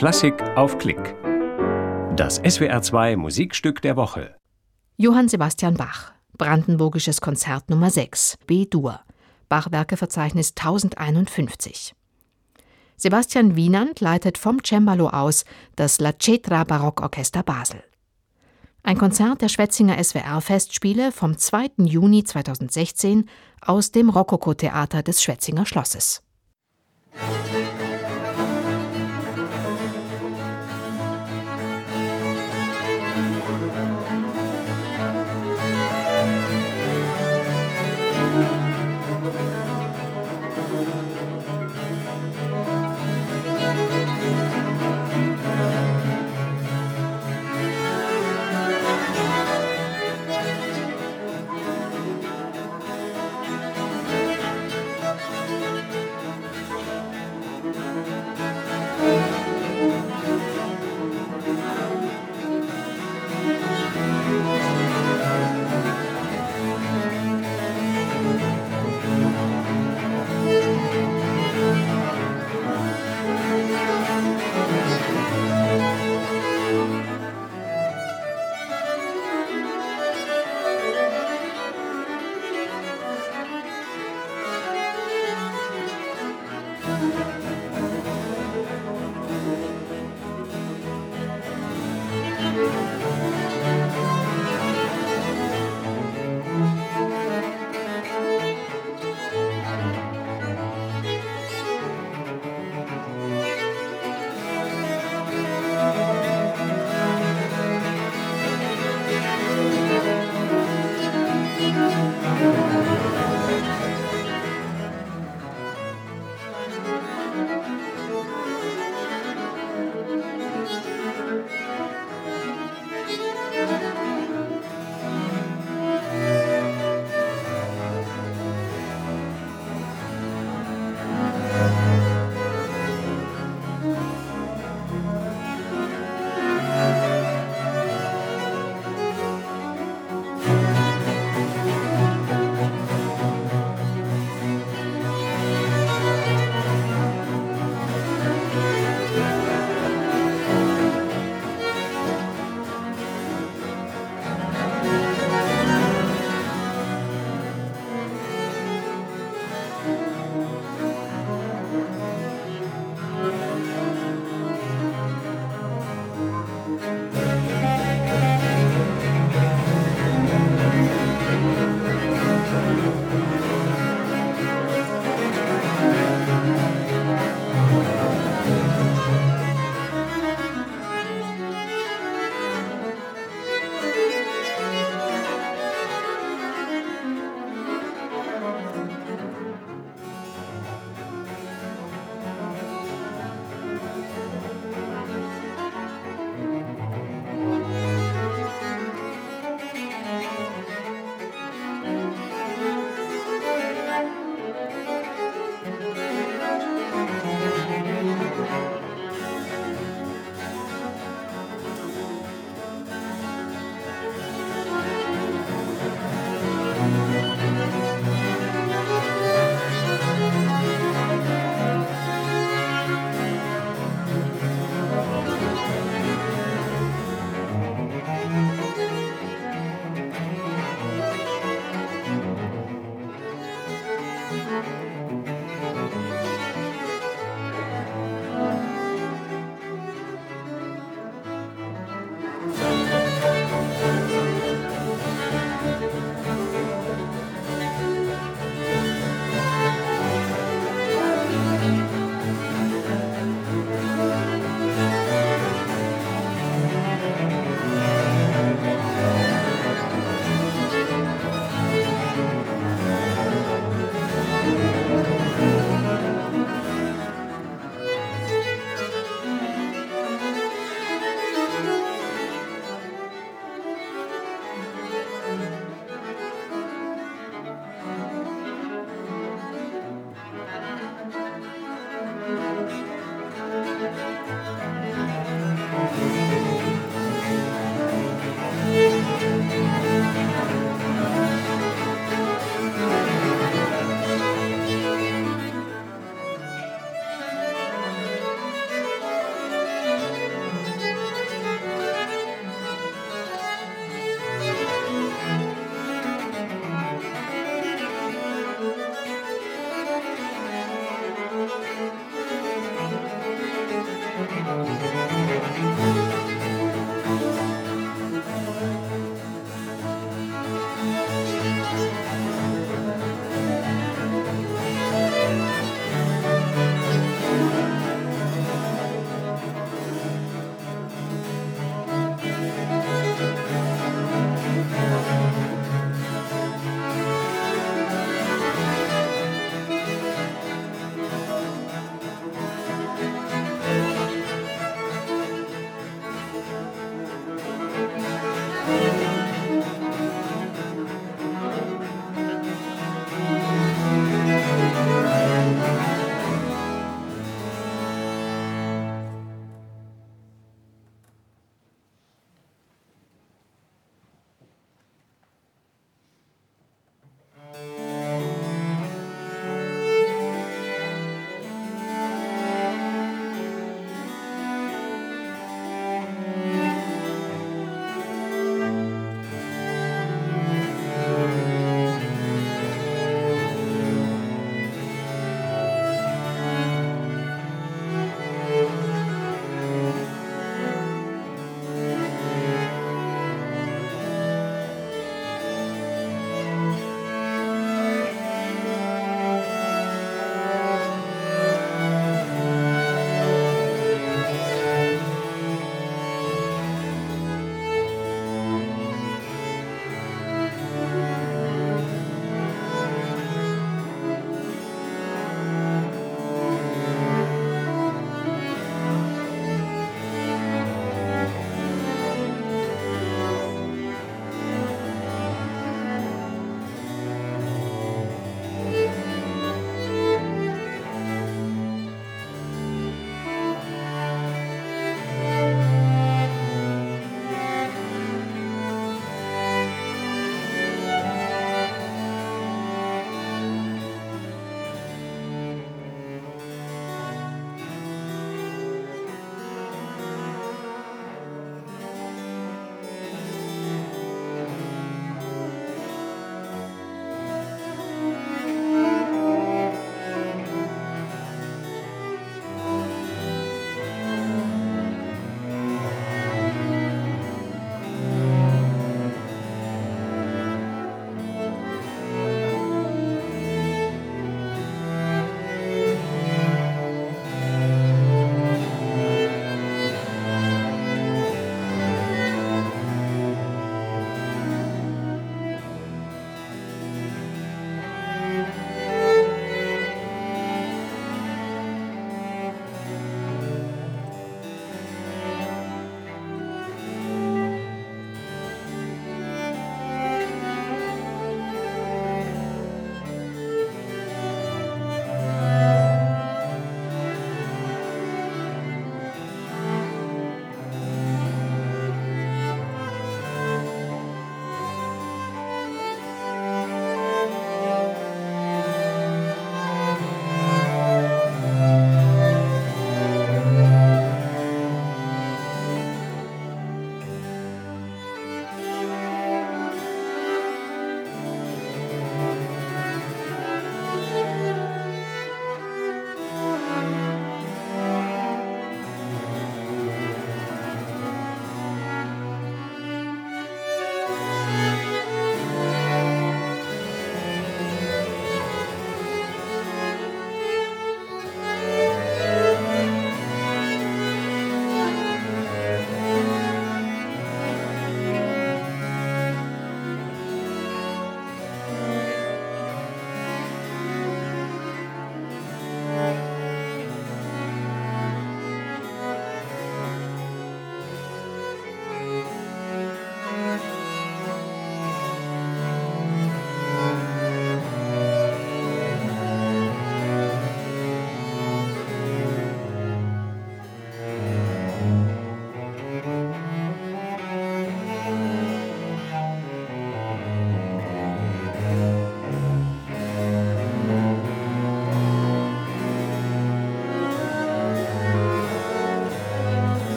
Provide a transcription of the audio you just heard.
Klassik auf Klick. Das SWR2 Musikstück der Woche. Johann Sebastian Bach, Brandenburgisches Konzert Nummer 6, B-Dur, Bachwerkeverzeichnis 1051. Sebastian Wienand leitet vom Cembalo aus das La Cetra Barockorchester Basel. Ein Konzert der Schwetzinger SWR-Festspiele vom 2. Juni 2016 aus dem Rokoko-Theater des Schwetzinger Schlosses.